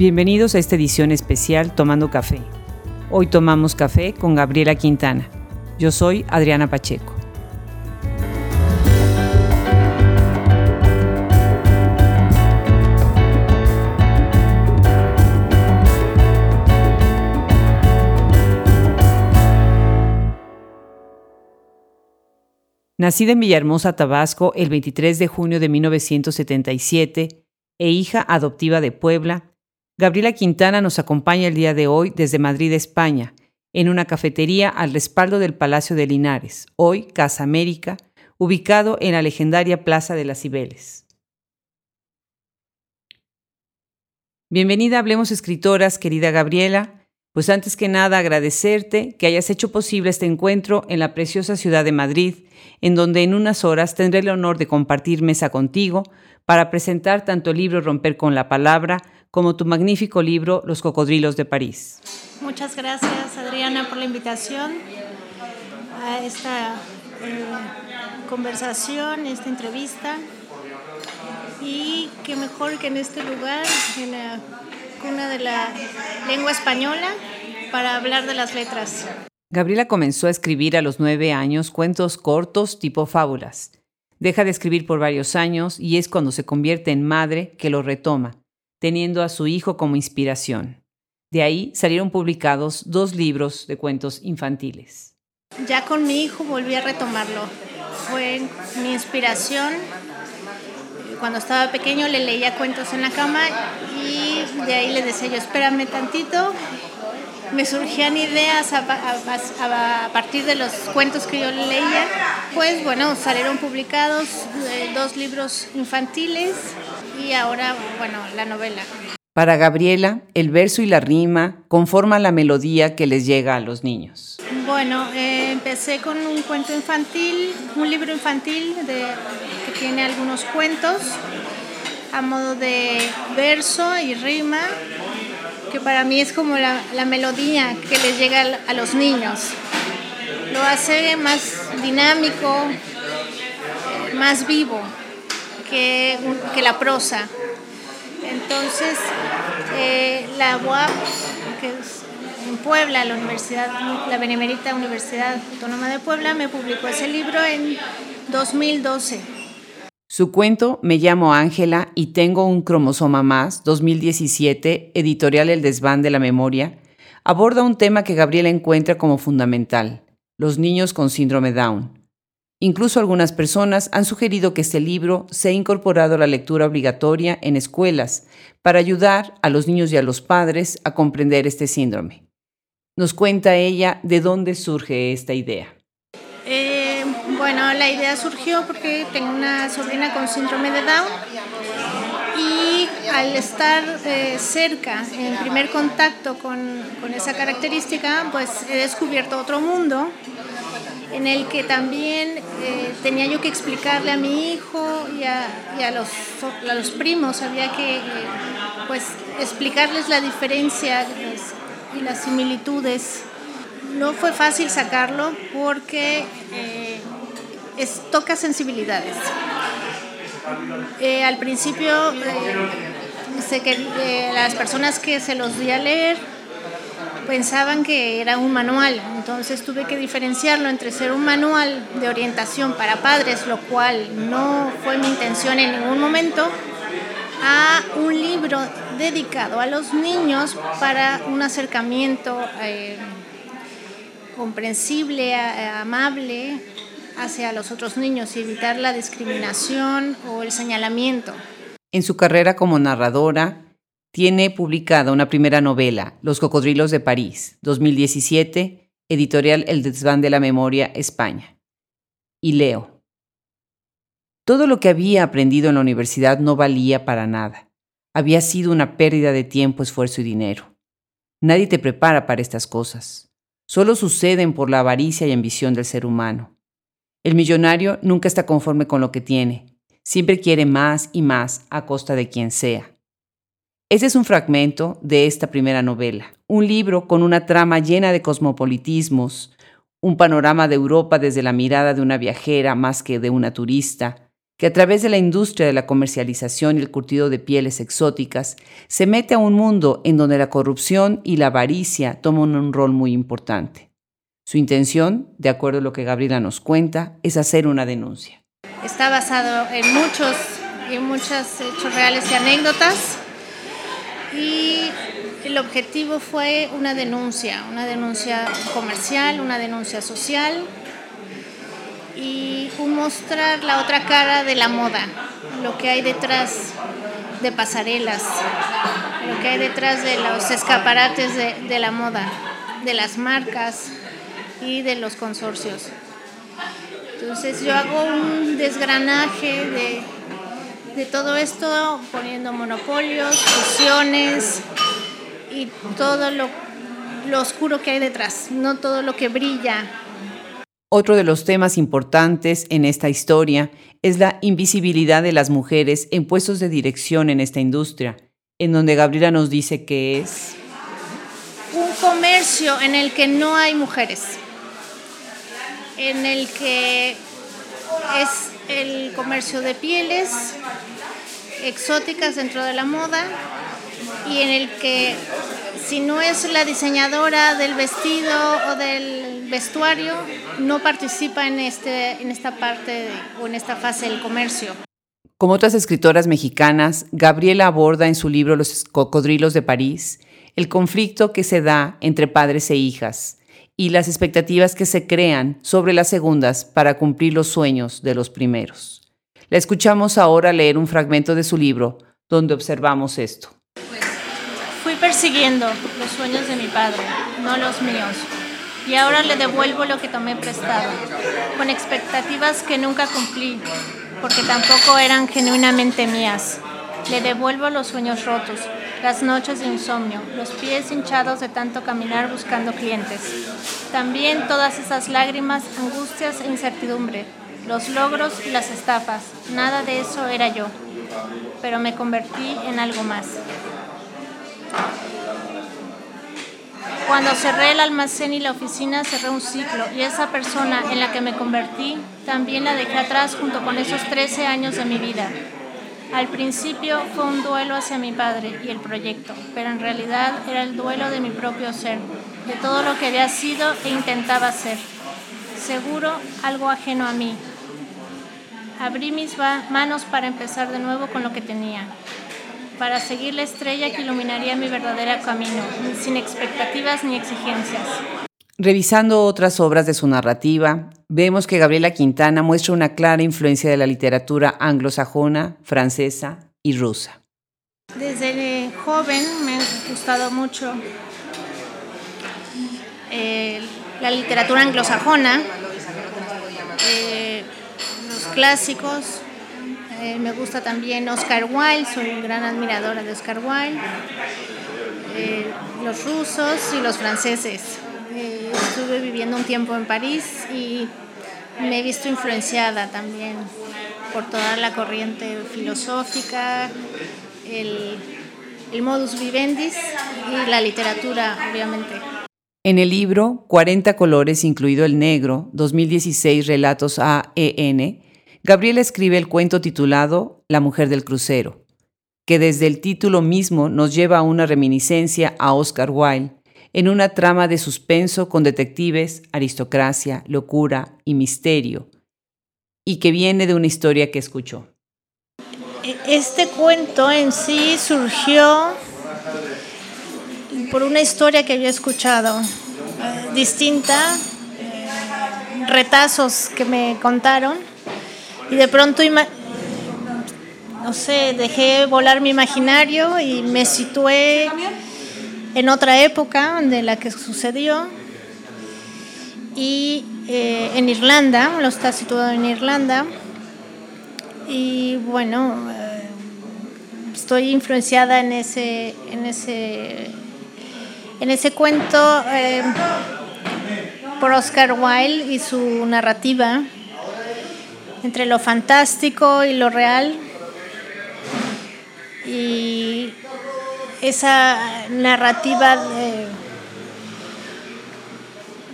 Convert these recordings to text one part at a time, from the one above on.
Bienvenidos a esta edición especial Tomando Café. Hoy tomamos café con Gabriela Quintana. Yo soy Adriana Pacheco. Nacida en Villahermosa, Tabasco, el 23 de junio de 1977 e hija adoptiva de Puebla, Gabriela Quintana nos acompaña el día de hoy desde Madrid, España, en una cafetería al respaldo del Palacio de Linares, hoy Casa América, ubicado en la legendaria Plaza de las Cibeles. Bienvenida Hablemos Escritoras, querida Gabriela. Pues antes que nada agradecerte que hayas hecho posible este encuentro en la preciosa ciudad de Madrid, en donde en unas horas tendré el honor de compartir mesa contigo para presentar tanto el libro Romper con la Palabra como tu magnífico libro Los Cocodrilos de París. Muchas gracias Adriana por la invitación a esta eh, conversación, esta entrevista. Y qué mejor que en este lugar, en la cuna de la lengua española, para hablar de las letras. Gabriela comenzó a escribir a los nueve años cuentos cortos tipo fábulas. Deja de escribir por varios años y es cuando se convierte en madre que lo retoma, teniendo a su hijo como inspiración. De ahí salieron publicados dos libros de cuentos infantiles. Ya con mi hijo volví a retomarlo. Fue mi inspiración cuando estaba pequeño le leía cuentos en la cama y de ahí le decía yo, espérame tantito. Me surgían ideas a, partir de los cuentos que yo leía. Pues bueno, salieron publicados eh, dos libros infantiles y ahora, bueno, la novela. Para Gabriela, el verso y la rima conforman la melodía que les llega a los niños. Bueno, eh, empecé con un cuento infantil, un libro infantil de, que tiene algunos cuentos a modo de verso y rima, que para mí es como la, melodía que les llega a los niños. Lo hace más dinámico, más vivo que, que la prosa. Entonces, eh, la UAP, que es en Puebla, la Universidad, la Benemérita Universidad Autónoma de Puebla, me publicó ese libro en 2012. Su cuento Me llamo Ángela y tengo un cromosoma más, 2017, editorial El desván de la memoria, aborda un tema que Gabriela encuentra como fundamental, los niños con síndrome Down. Incluso algunas personas han sugerido que este libro sea incorporado a la lectura obligatoria en escuelas para ayudar a los niños y a los padres a comprender este síndrome. Nos cuenta ella de dónde surge esta idea. Eh, bueno, la idea surgió porque tengo una sobrina con síndrome de Down y al estar eh, cerca, en primer contacto con, con esa característica, pues he descubierto otro mundo en el que también eh, tenía yo que explicarle a mi hijo y a, los, los, primos, había que eh, pues, explicarles la diferencia y las similitudes. No fue fácil sacarlo porque eh, toca sensibilidades. al principio, sé que las personas que se los di a leer, pensaban que era un manual, entonces tuve que diferenciarlo entre ser un manual de orientación para padres, lo cual no fue mi intención en ningún momento, a un libro dedicado a los niños para un acercamiento eh, comprensible, amable hacia los otros niños y evitar la discriminación o el señalamiento. En su carrera como narradora, tiene publicada una primera novela, Los Cocodrilos de París, 2017, editorial El Desván de la Memoria, España. Y leo. Todo lo que había aprendido en la universidad no valía para nada. Había sido una pérdida de tiempo, esfuerzo y dinero. Nadie te prepara para estas cosas. Solo suceden por la avaricia y ambición del ser humano. El millonario nunca está conforme con lo que tiene. Siempre quiere más y más a costa de quien sea. Ese es un fragmento de esta primera novela, un libro con una trama llena de cosmopolitismos, un panorama de Europa desde la mirada de una viajera más que de una turista, que a través de la industria de la comercialización y el curtido de pieles exóticas se mete a un mundo en donde la corrupción y la avaricia toman un rol muy importante. Su intención, de acuerdo a lo que Gabriela nos cuenta, es hacer una denuncia. Está basado en muchos, en muchos hechos reales y anécdotas y el objetivo fue una denuncia, una denuncia comercial, una denuncia social y mostrar la otra cara de la moda, lo que hay detrás de pasarelas, lo que hay detrás de los escaparates de, la moda, de las marcas y de los consorcios. Entonces yo hago un desgranaje de, de todo esto poniendo monopolios, fusiones y todo lo, lo oscuro que hay detrás, no todo lo que brilla. Otro de los temas importantes en esta historia es la invisibilidad de las mujeres en puestos de dirección en esta industria, en donde Gabriela nos dice que es un comercio en el que no hay mujeres, en el que es el comercio de pieles exóticas dentro de la moda y en el que si no es la diseñadora del vestido o del vestuario, no participa en, este, en esta parte o en esta fase del comercio. Como otras escritoras mexicanas, Gabriela aborda en su libro Los cocodrilos de París el conflicto que se da entre padres e hijas y las expectativas que se crean sobre las segundas para cumplir los sueños de los primeros. La escuchamos ahora leer un fragmento de su libro donde observamos esto. Fui persiguiendo los sueños de mi padre, no los míos y ahora le devuelvo lo que tomé prestado, con expectativas que nunca cumplí, porque tampoco eran genuinamente mías. Le devuelvo los sueños rotos, las noches de insomnio, los pies hinchados de tanto caminar buscando clientes. También todas esas lágrimas, angustias e incertidumbre, los logros y las estafas. Nada de eso era yo, pero me convertí en algo más. Cuando cerré el almacén y la oficina, cerré un ciclo y esa persona en la que me convertí también la dejé atrás junto con esos 13 años de mi vida. Al principio fue un duelo hacia mi padre y el proyecto, pero en realidad era el duelo de mi propio ser, de todo lo que había sido e intentaba ser. Seguro algo ajeno a mí. Abrí mis manos para empezar de nuevo con lo que tenía, para seguir la estrella que iluminaría mi verdadero camino, sin expectativas ni exigencias. Revisando otras obras de su narrativa, vemos que Gabriela Quintana muestra una clara influencia de la literatura anglosajona, francesa y rusa. Desde joven me ha gustado mucho eh, la literatura anglosajona, eh, los clásicos, eh, me gusta también Oscar Wilde, soy gran admiradora de Oscar Wilde. Los rusos y los franceses. Eh, estuve viviendo un tiempo en París y me he visto influenciada también por toda la corriente filosófica, el, modus vivendi y la literatura, obviamente. En el libro 40 colores, incluido el negro, 2016 Relatos AEN, Gabriela escribe el cuento titulado La mujer del crucero, que desde el título mismo nos lleva a una reminiscencia a Oscar Wilde en una trama de suspenso con detectives, aristocracia, locura y misterio, y que viene de una historia que escuchó. E-, este cuento en sí surgió por una historia que había escuchado, eh, distinta, eh, retazos que me contaron y de pronto, no sé, dejé volar mi imaginario y me situé en otra época de la que sucedió. Y eh, en Irlanda, lo está situado en Irlanda. Y bueno, eh, estoy influenciada en ese, en ese, en ese cuento eh, por Oscar Wilde y su narrativa entre lo fantástico y lo real. Y esa narrativa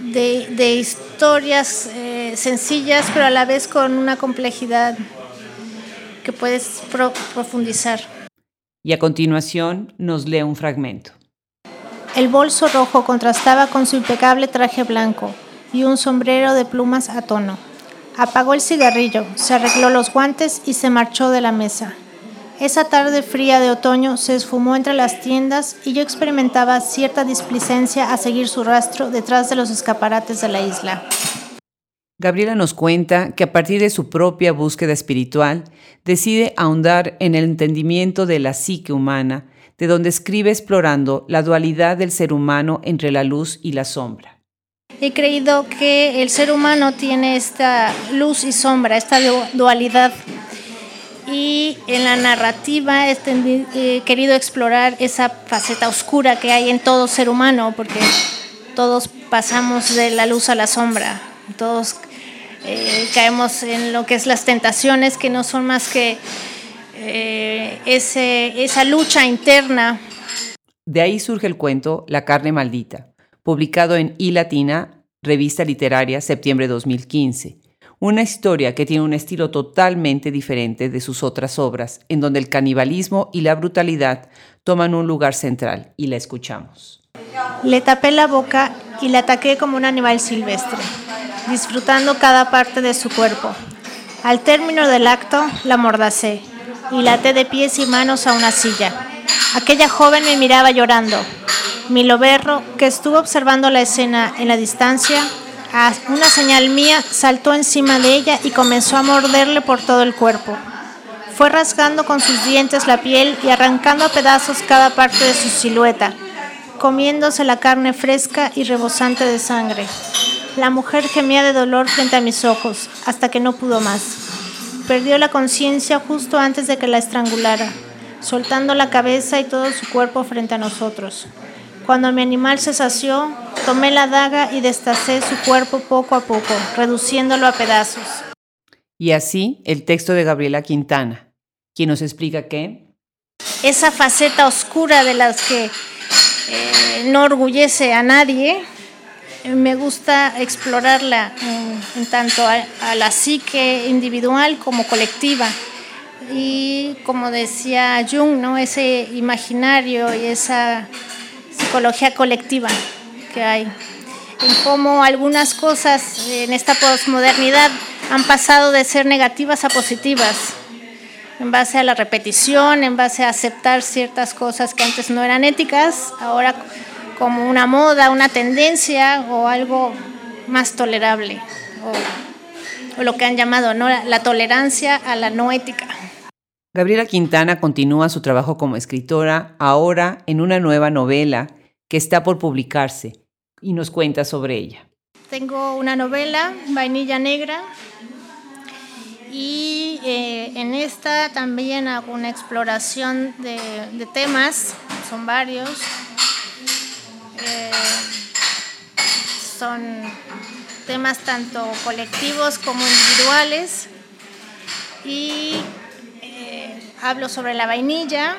de, historias eh, sencillas, pero a la vez con una complejidad que puedes profundizar. Y a continuación nos lee un fragmento. El bolso rojo contrastaba con su impecable traje blanco y un sombrero de plumas a tono. Apagó el cigarrillo, se arregló los guantes y se marchó de la mesa. Esa tarde fría de otoño se esfumó entre las tiendas y yo experimentaba cierta displicencia a seguir su rastro detrás de los escaparates de la isla. Gabriela nos cuenta que a partir de su propia búsqueda espiritual decide ahondar en el entendimiento de la psique humana, de donde escribe explorando la dualidad del ser humano entre la luz y la sombra. He creído que el ser humano tiene esta luz y sombra, esta dualidad y en la narrativa he querido explorar esa faceta oscura que hay en todo ser humano, porque todos pasamos de la luz a la sombra, todos eh, caemos en lo que es las tentaciones, que no son más que eh, esa lucha interna. De ahí surge el cuento La carne maldita, publicado en I Latina, revista literaria, septiembre de 2015 una historia que tiene un estilo totalmente diferente de sus otras obras, en donde el canibalismo y la brutalidad toman un lugar central, y la escuchamos. Le tapé la boca y la ataqué como un animal silvestre, disfrutando cada parte de su cuerpo. Al término del acto, la mordacé y la até de pies y manos a una silla. Aquella joven me miraba llorando. Mi loberro, que estuvo observando la escena en la distancia, a una señal mía, saltó encima de ella y comenzó a morderle por todo el cuerpo. Fue rasgando con sus dientes la piel y arrancando a pedazos cada parte de su silueta, comiéndose la carne fresca y rebosante de sangre. La mujer gemía de dolor frente a mis ojos, hasta que no pudo más. Perdió la conciencia justo antes de que la estrangulara, soltando la cabeza y todo su cuerpo frente a nosotros. Cuando mi animal se sació, tomé la daga y destacé su cuerpo poco a poco, reduciéndolo a pedazos. Y así el texto de Gabriela Quintana, quien nos explica que... Esa faceta oscura de las que eh, no orgullece a nadie, me gusta explorarla en, tanto a, la psique individual como colectiva. Y como decía Jung, ¿no? ese imaginario y esa psicología colectiva que hay, en cómo algunas cosas en esta posmodernidad han pasado de ser negativas a positivas, en base a la repetición, en base a aceptar ciertas cosas que antes no eran éticas, ahora como una moda, una tendencia o algo más tolerable, o, lo que han llamado ¿no? la tolerancia a la no ética. Gabriela Quintana continúa su trabajo como escritora ahora en una nueva novela que está por publicarse y nos cuenta sobre ella. Tengo una novela, Vainilla Negra, y eh, en esta también hago una exploración de, temas, son varios. Eh, son temas tanto colectivos como individuales y hablo sobre la vainilla,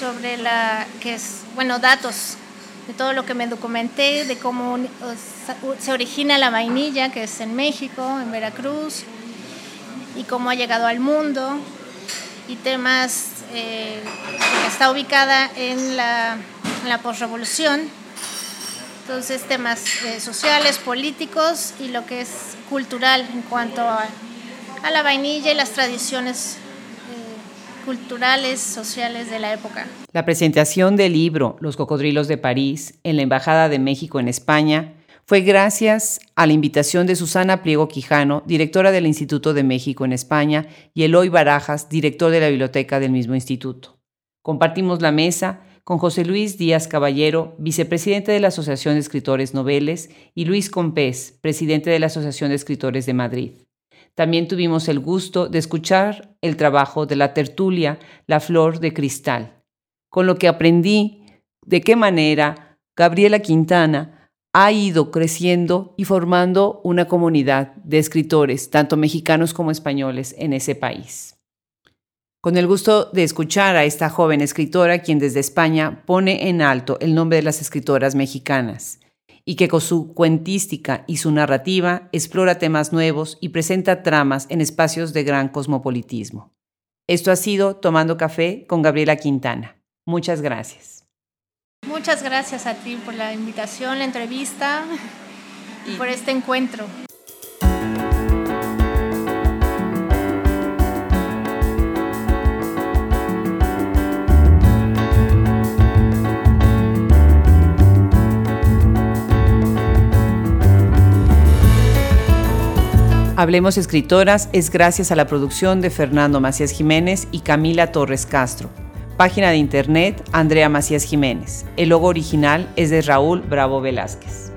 sobre la que es, bueno, datos de todo lo que me documenté, de cómo se origina la vainilla, que es en México, en Veracruz, y cómo ha llegado al mundo, y temas eh, que está ubicada en la, en la posrevolución, entonces temas eh, sociales, políticos y lo que es cultural en cuanto a, a la vainilla y las tradiciones culturales, sociales de la época. La presentación del libro Los Cocodrilos de París en la Embajada de México en España fue gracias a la invitación de Susana Pliego Quijano, directora del Instituto de México en España, y Eloy Barajas, director de la biblioteca del mismo instituto. Compartimos la mesa con José Luis Díaz Caballero, vicepresidente de la Asociación de Escritores Noveles, y Luis Compés, presidente de la Asociación de Escritores de Madrid. También tuvimos el gusto de escuchar el trabajo de la tertulia La Flor de Cristal, con lo que aprendí de qué manera Gabriela Quintana ha ido creciendo y formando una comunidad de escritores, tanto mexicanos como españoles, en ese país. Con el gusto de escuchar a esta joven escritora, quien desde España pone en alto el nombre de las escritoras mexicanas y que con su cuentística y su narrativa explora temas nuevos y presenta tramas en espacios de gran cosmopolitismo. Esto ha sido Tomando Café con Gabriela Quintana. Muchas gracias. Muchas gracias a ti por la invitación, la entrevista y por este encuentro. Hablemos Escritoras es gracias a la producción de Fernando Macías Jiménez y Camila Torres Castro. Página de internet Andrea Macías Jiménez. El logo original es de Raúl Bravo Velázquez.